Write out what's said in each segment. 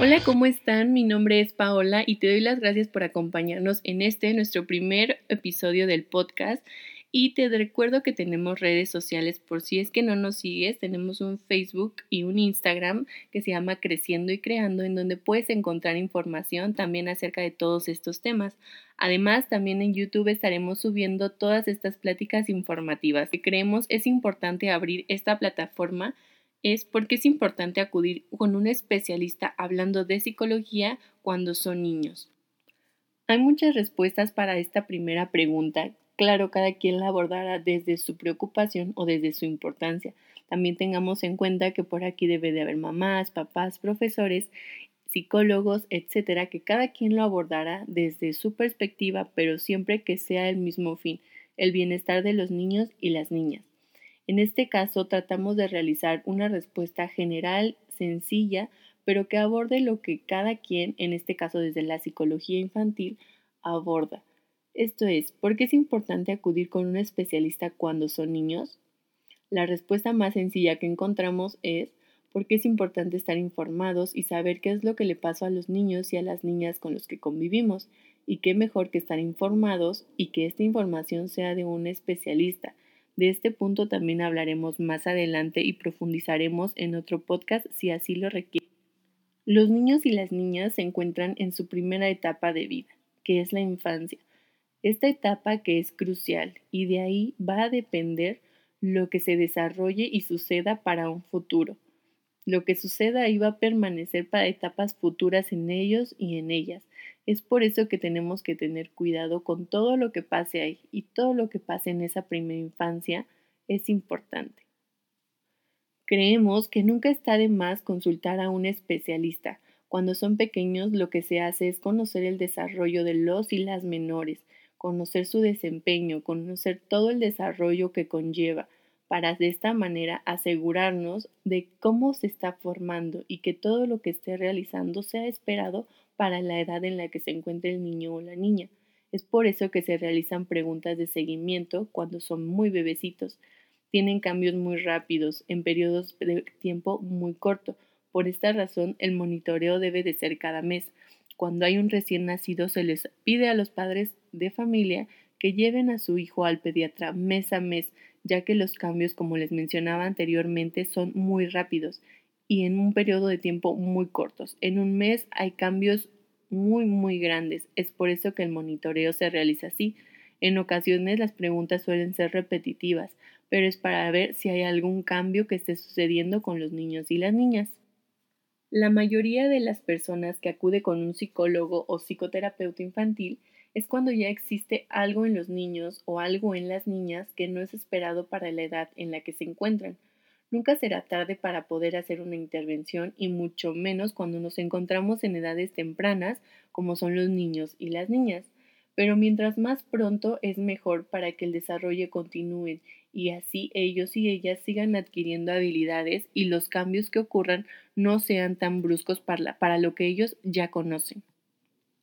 Hola, ¿cómo están? Mi nombre es Paola y te doy las gracias por acompañarnos en este, nuestro primer episodio del podcast. Y te recuerdo que tenemos redes sociales por si es que no nos sigues. Tenemos un Facebook y un Instagram que se llama Creciendo y Creando, en donde puedes encontrar información también acerca de todos estos temas. Además, también en YouTube estaremos subiendo todas estas pláticas informativas que creemos es importante abrir esta plataforma es porque es importante acudir con un especialista hablando de psicología cuando son niños. Hay muchas respuestas para esta primera pregunta. Claro, cada quien la abordará desde su preocupación o desde su importancia. También tengamos en cuenta que por aquí debe de haber mamás, papás, profesores, psicólogos, etcétera, que cada quien lo abordará desde su perspectiva, pero siempre que sea el mismo fin, el bienestar de los niños y las niñas. En este caso tratamos de realizar una respuesta general, sencilla, pero que aborde lo que cada quien, en este caso desde la psicología infantil, aborda. Esto es, ¿por qué es importante acudir con un especialista cuando son niños? La respuesta más sencilla que encontramos es porque es importante estar informados y saber qué es lo que le pasa a los niños y a las niñas con los que convivimos, y qué mejor que estar informados y que esta información sea de un especialista, de este punto también hablaremos más adelante y profundizaremos en otro podcast si así lo requiere. Los niños y las niñas se encuentran en su primera etapa de vida, que es la infancia. Esta etapa que es crucial y de ahí va a depender lo que se desarrolle y suceda para un futuro. Lo que suceda ahí va a permanecer para etapas futuras en ellos y en ellas. Es por eso que tenemos que tener cuidado con todo lo que pase ahí y todo lo que pase en esa primera infancia es importante. Creemos que nunca está de más consultar a un especialista. Cuando son pequeños lo que se hace es conocer el desarrollo de los y las menores, conocer su desempeño, conocer todo el desarrollo que conlleva, para de esta manera asegurarnos de cómo se está formando y que todo lo que esté realizando sea esperado para la edad en la que se encuentre el niño o la niña. Es por eso que se realizan preguntas de seguimiento cuando son muy bebecitos. Tienen cambios muy rápidos en periodos de tiempo muy corto. Por esta razón, el monitoreo debe de ser cada mes. Cuando hay un recién nacido, se les pide a los padres de familia que lleven a su hijo al pediatra mes a mes ya que los cambios, como les mencionaba anteriormente, son muy rápidos y en un periodo de tiempo muy cortos. En un mes hay cambios muy, muy grandes. Es por eso que el monitoreo se realiza así. En ocasiones las preguntas suelen ser repetitivas, pero es para ver si hay algún cambio que esté sucediendo con los niños y las niñas. La mayoría de las personas que acude con un psicólogo o psicoterapeuta infantil es cuando ya existe algo en los niños o algo en las niñas que no es esperado para la edad en la que se encuentran. Nunca será tarde para poder hacer una intervención y mucho menos cuando nos encontramos en edades tempranas como son los niños y las niñas. Pero mientras más pronto es mejor para que el desarrollo continúe y así ellos y ellas sigan adquiriendo habilidades y los cambios que ocurran no sean tan bruscos para, lo que ellos ya conocen.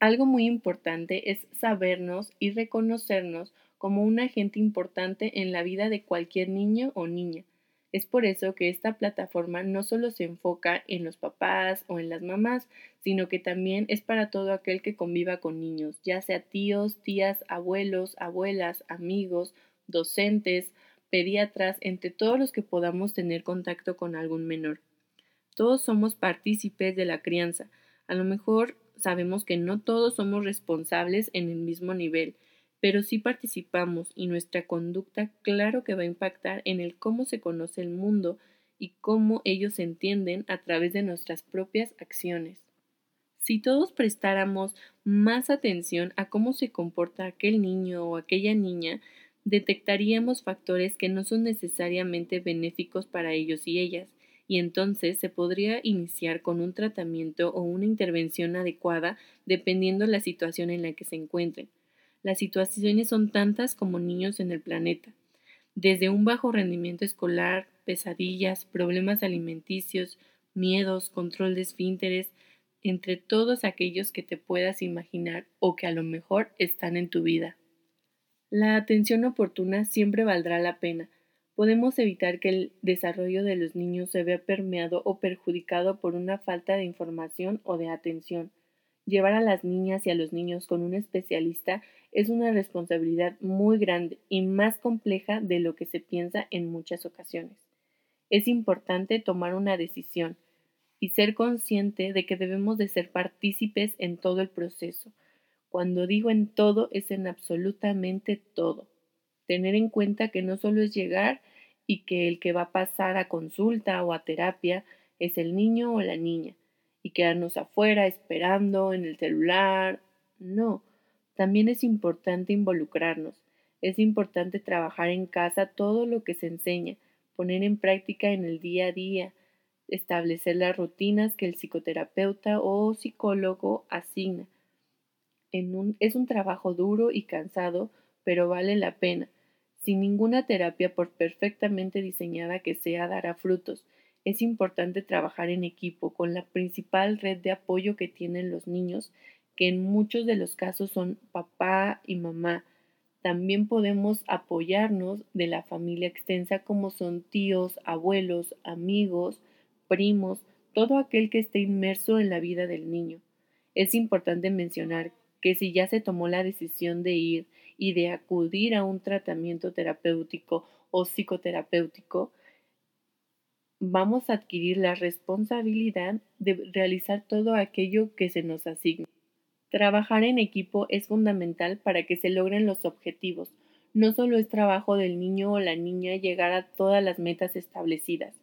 Algo muy importante es sabernos y reconocernos como un agente importante en la vida de cualquier niño o niña. Es por eso que esta plataforma no solo se enfoca en los papás o en las mamás, sino que también es para todo aquel que conviva con niños, ya sea tíos, tías, abuelos, abuelas, amigos, docentes, pediatras, entre todos los que podamos tener contacto con algún menor. Todos somos partícipes de la crianza. A lo mejor sabemos que no todos somos responsables en el mismo nivel, pero sí participamos y nuestra conducta claro que va a impactar en el cómo se conoce el mundo y cómo ellos se entienden a través de nuestras propias acciones. Si todos prestáramos más atención a cómo se comporta aquel niño o aquella niña, detectaríamos factores que no son necesariamente benéficos para ellos y ellas, y entonces se podría iniciar con un tratamiento o una intervención adecuada dependiendo la situación en la que se encuentren. Las situaciones son tantas como niños en el planeta, desde un bajo rendimiento escolar, pesadillas, problemas alimenticios, miedos, control de esfínteres, entre todos aquellos que te puedas imaginar o que a lo mejor están en tu vida. La atención oportuna siempre valdrá la pena, podemos evitar que el desarrollo de los niños se vea permeado o perjudicado por una falta de información o de atención. Llevar a las niñas y a los niños con un especialista es una responsabilidad muy grande y más compleja de lo que se piensa en muchas ocasiones. Es importante tomar una decisión y ser consciente de que debemos de ser partícipes en todo el proceso. Cuando digo en todo es en absolutamente todo. Tener en cuenta que no solo es llegar y que el que va a pasar a consulta o a terapia es el niño o la niña, y quedarnos afuera esperando en el celular. No, también es importante involucrarnos, es importante trabajar en casa todo lo que se enseña, poner en práctica en el día a día, establecer las rutinas que el psicoterapeuta o psicólogo asigna. es un trabajo duro y cansado, pero vale la pena. Sin ninguna terapia, por perfectamente diseñada que sea, dará frutos es importante trabajar en equipo con la principal red de apoyo que tienen los niños, que en muchos de los casos son papá y mamá. También podemos apoyarnos de la familia extensa como son tíos, abuelos, amigos, primos, todo aquel que esté inmerso en la vida del niño. Es importante mencionar que si ya se tomó la decisión de ir y de acudir a un tratamiento terapéutico o psicoterapéutico, vamos a adquirir la responsabilidad de realizar todo aquello que se nos asigna. Trabajar en equipo es fundamental para que se logren los objetivos. No solo es trabajo del niño o la niña llegar a todas las metas establecidas,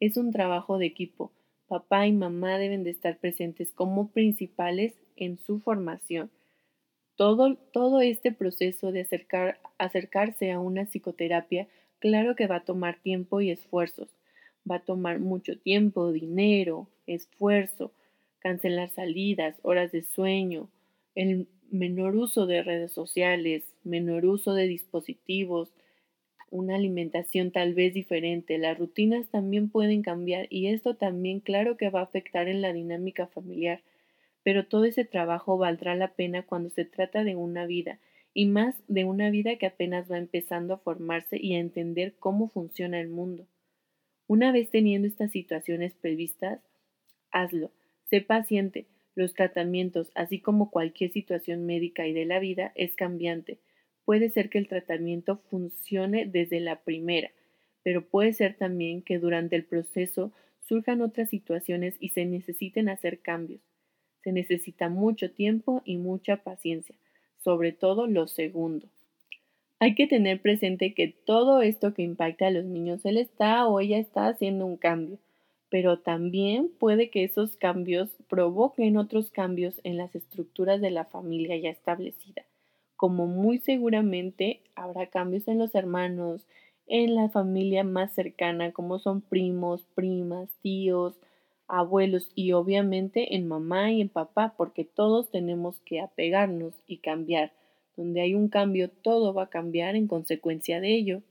es un trabajo de equipo. Papá y mamá deben de estar presentes como principales en su formación. Todo, todo este proceso de acercar, acercarse a una psicoterapia, claro que va a tomar tiempo y esfuerzos va a tomar mucho tiempo, dinero, esfuerzo, cancelar salidas, horas de sueño, el menor uso de redes sociales, menor uso de dispositivos, una alimentación tal vez diferente. Las rutinas también pueden cambiar y esto también claro que va a afectar en la dinámica familiar. Pero todo ese trabajo valdrá la pena cuando se trata de una vida y más de una vida que apenas va empezando a formarse y a entender cómo funciona el mundo. Una vez teniendo estas situaciones previstas, hazlo. Sé paciente. Los tratamientos, así como cualquier situación médica y de la vida, es cambiante. Puede ser que el tratamiento funcione desde la primera, pero puede ser también que durante el proceso surjan otras situaciones y se necesiten hacer cambios. Se necesita mucho tiempo y mucha paciencia, sobre todo lo segundo. Hay que tener presente que todo esto que impacta a los niños, él está o ella está haciendo un cambio, pero también puede que esos cambios provoquen otros cambios en las estructuras de la familia ya establecida, como muy seguramente habrá cambios en los hermanos, en la familia más cercana, como son primos, primas, tíos, abuelos y obviamente en mamá y en papá, porque todos tenemos que apegarnos y cambiar donde hay un cambio, todo va a cambiar en consecuencia de ello.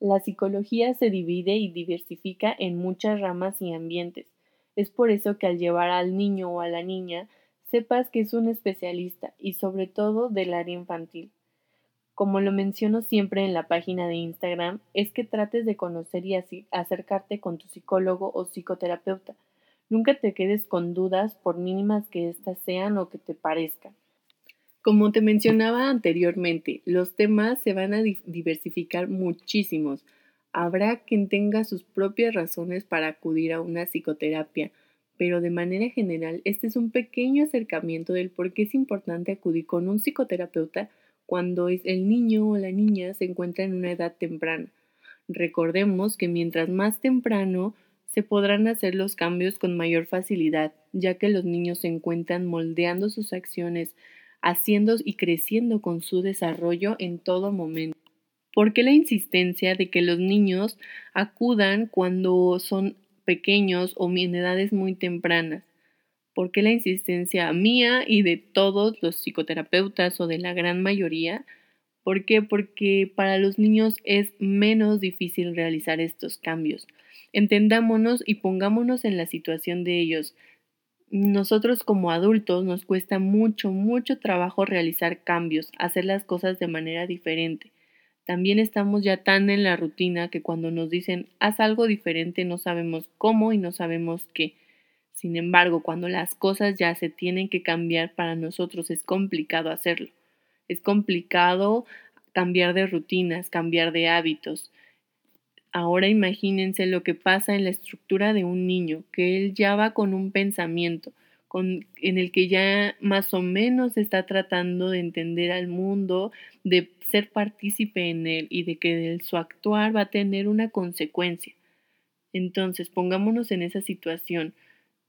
La psicología se divide y diversifica en muchas ramas y ambientes. Es por eso que al llevar al niño o a la niña, sepas que es un especialista y sobre todo del área infantil. Como lo menciono siempre en la página de Instagram, es que trates de conocer y acercarte con tu psicólogo o psicoterapeuta. Nunca te quedes con dudas por mínimas que éstas sean o que te parezcan. Como te mencionaba anteriormente, los temas se van a diversificar muchísimos. Habrá quien tenga sus propias razones para acudir a una psicoterapia, pero de manera general este es un pequeño acercamiento del por qué es importante acudir con un psicoterapeuta cuando el niño o la niña se encuentra en una edad temprana. Recordemos que mientras más temprano se podrán hacer los cambios con mayor facilidad, ya que los niños se encuentran moldeando sus acciones haciendo y creciendo con su desarrollo en todo momento. ¿Por qué la insistencia de que los niños acudan cuando son pequeños o en edades muy tempranas? ¿Por qué la insistencia mía y de todos los psicoterapeutas o de la gran mayoría? ¿Por qué? Porque para los niños es menos difícil realizar estos cambios. Entendámonos y pongámonos en la situación de ellos nosotros como adultos nos cuesta mucho, mucho trabajo realizar cambios, hacer las cosas de manera diferente. También estamos ya tan en la rutina que cuando nos dicen haz algo diferente no sabemos cómo y no sabemos qué. Sin embargo, cuando las cosas ya se tienen que cambiar para nosotros es complicado hacerlo. Es complicado cambiar de rutinas, cambiar de hábitos. Ahora imagínense lo que pasa en la estructura de un niño, que él ya va con un pensamiento, con, en el que ya más o menos está tratando de entender al mundo, de ser partícipe en él y de que su actuar va a tener una consecuencia. Entonces, pongámonos en esa situación.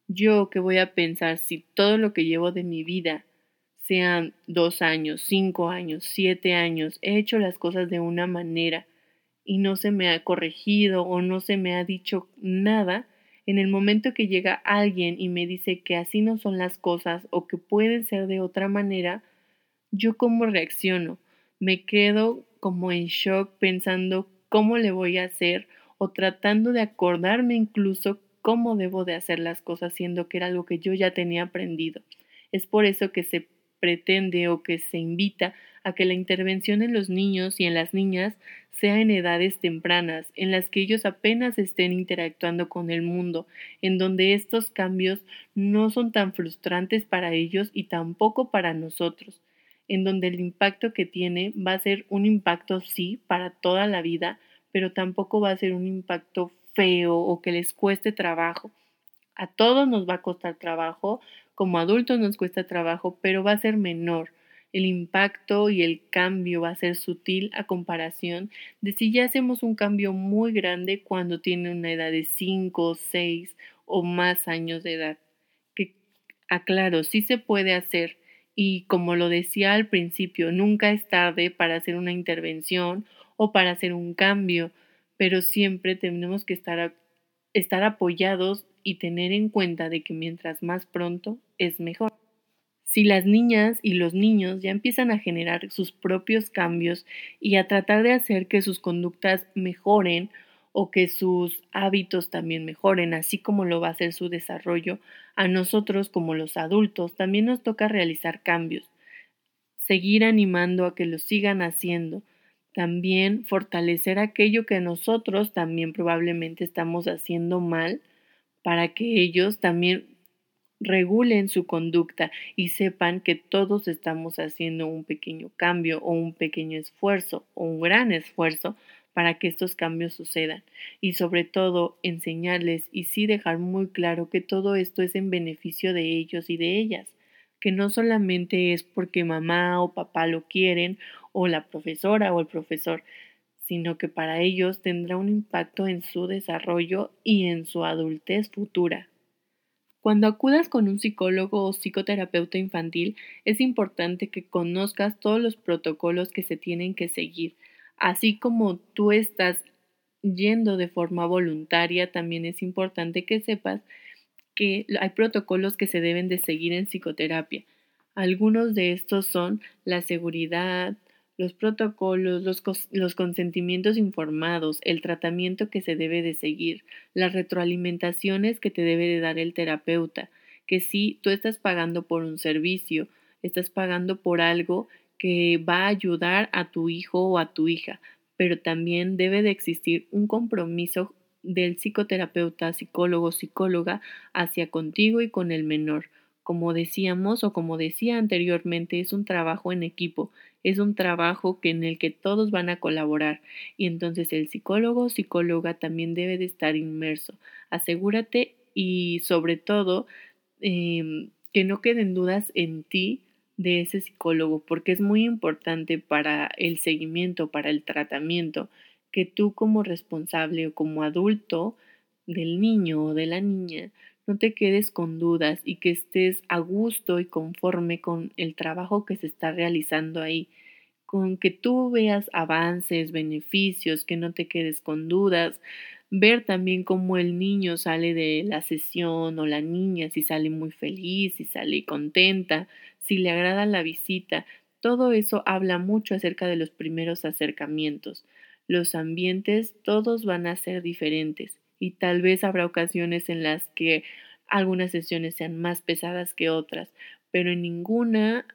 Yo que voy a pensar si todo lo que llevo de mi vida, sean dos años, cinco años, siete años, he hecho las cosas de una manera y no se me ha corregido o no se me ha dicho nada, en el momento que llega alguien y me dice que así no son las cosas o que pueden ser de otra manera, yo cómo reacciono? Me quedo como en shock pensando cómo le voy a hacer o tratando de acordarme incluso cómo debo de hacer las cosas, siendo que era algo que yo ya tenía aprendido. Es por eso que se pretende o que se invita a que la intervención en los niños y en las niñas sea en edades tempranas, en las que ellos apenas estén interactuando con el mundo, en donde estos cambios no son tan frustrantes para ellos y tampoco para nosotros, en donde el impacto que tiene va a ser un impacto sí para toda la vida, pero tampoco va a ser un impacto feo o que les cueste trabajo. A todos nos va a costar trabajo, como adultos nos cuesta trabajo, pero va a ser menor. El impacto y el cambio va a ser sutil a comparación de si ya hacemos un cambio muy grande cuando tiene una edad de 5, 6 o más años de edad. Que aclaro, sí se puede hacer, y como lo decía al principio, nunca es tarde para hacer una intervención o para hacer un cambio, pero siempre tenemos que estar, estar apoyados y tener en cuenta de que mientras más pronto es mejor. Si las niñas y los niños ya empiezan a generar sus propios cambios y a tratar de hacer que sus conductas mejoren o que sus hábitos también mejoren, así como lo va a hacer su desarrollo, a nosotros como los adultos también nos toca realizar cambios, seguir animando a que lo sigan haciendo, también fortalecer aquello que nosotros también probablemente estamos haciendo mal para que ellos también regulen su conducta y sepan que todos estamos haciendo un pequeño cambio o un pequeño esfuerzo o un gran esfuerzo para que estos cambios sucedan y sobre todo enseñarles y sí dejar muy claro que todo esto es en beneficio de ellos y de ellas, que no solamente es porque mamá o papá lo quieren o la profesora o el profesor, sino que para ellos tendrá un impacto en su desarrollo y en su adultez futura. Cuando acudas con un psicólogo o psicoterapeuta infantil, es importante que conozcas todos los protocolos que se tienen que seguir, Así como tú estás yendo de forma voluntaria, también es importante que sepas que hay protocolos que se deben de seguir en psicoterapia. Algunos de estos son la seguridad, los protocolos, los, los, consentimientos informados, el tratamiento que se debe de seguir, las retroalimentaciones que te debe de dar el terapeuta, que si tú estás pagando por un servicio, estás pagando por algo que va a ayudar a tu hijo o a tu hija, pero también debe de existir un compromiso del psicoterapeuta, psicólogo, psicóloga hacia contigo y con el menor. Como decíamos o como decía anteriormente, es un trabajo en equipo, es un trabajo que en el que todos van a colaborar y entonces el psicólogo o psicóloga también debe de estar inmerso. Asegúrate y sobre todo em, que no queden dudas en ti de ese psicólogo, porque es muy importante para el seguimiento, para el tratamiento, que tú como responsable o como adulto del niño o de la niña no te quedes con dudas y que estés a gusto y conforme con el trabajo que se está realizando ahí, con que tú veas avances, beneficios, que no te quedes con dudas, ver también cómo el niño sale de la sesión o la niña, si sale muy feliz, si sale contenta, si le agrada la visita, todo eso habla mucho acerca de los primeros acercamientos. Los ambientes todos van a ser diferentes y tal vez habrá ocasiones en las que algunas sesiones sean más pesadas que otras, pero en ninguna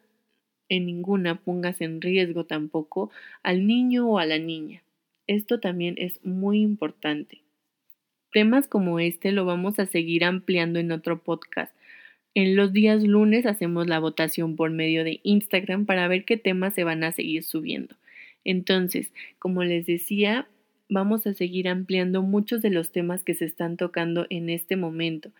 en ninguna pongas en riesgo tampoco al niño o a la niña. Esto también es muy importante. Temas como este lo vamos a seguir ampliando en otro podcast. En los días lunes hacemos la votación por medio de Instagram para ver qué temas se van a seguir subiendo. Entonces, como les decía, vamos a seguir ampliando muchos de los temas que se están tocando en este momento.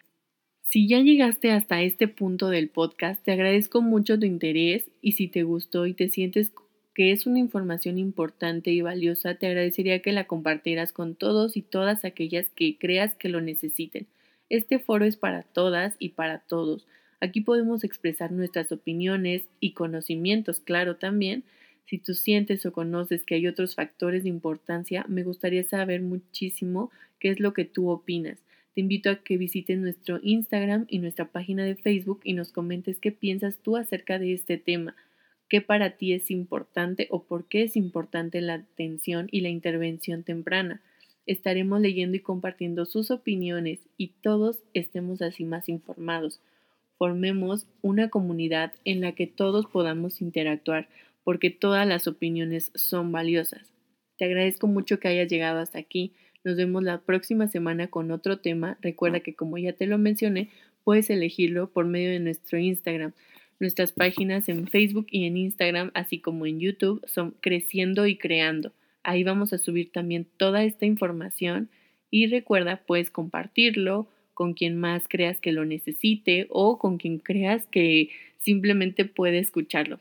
Si ya llegaste hasta este punto del podcast, te agradezco mucho tu interés y si te gustó y te sientes que es una información importante y valiosa, te agradecería que la compartieras con todos y todas aquellas que creas que lo necesiten. Este foro es para todas y para todos. Aquí podemos expresar nuestras opiniones y conocimientos, claro, también, si tú sientes o conoces que hay otros factores de importancia, me gustaría saber muchísimo qué es lo que tú opinas. Te invito a que visites nuestro Instagram y nuestra página de Facebook y nos comentes qué piensas tú acerca de este tema, qué para ti es importante o por qué es importante la atención y la intervención temprana. Estaremos leyendo y compartiendo sus opiniones y todos estemos así más informados. Formemos una comunidad en la que todos podamos interactuar porque todas las opiniones son valiosas. Te agradezco mucho que hayas llegado hasta aquí. Nos vemos la próxima semana con otro tema. Recuerda que como ya te lo mencioné, puedes elegirlo por medio de nuestro Instagram. Nuestras páginas en Facebook y en Instagram, así como en YouTube, son Creciendo y Creando. Ahí vamos a subir también toda esta información y recuerda, puedes compartirlo con quien más creas que lo necesite o con quien creas que simplemente puede escucharlo.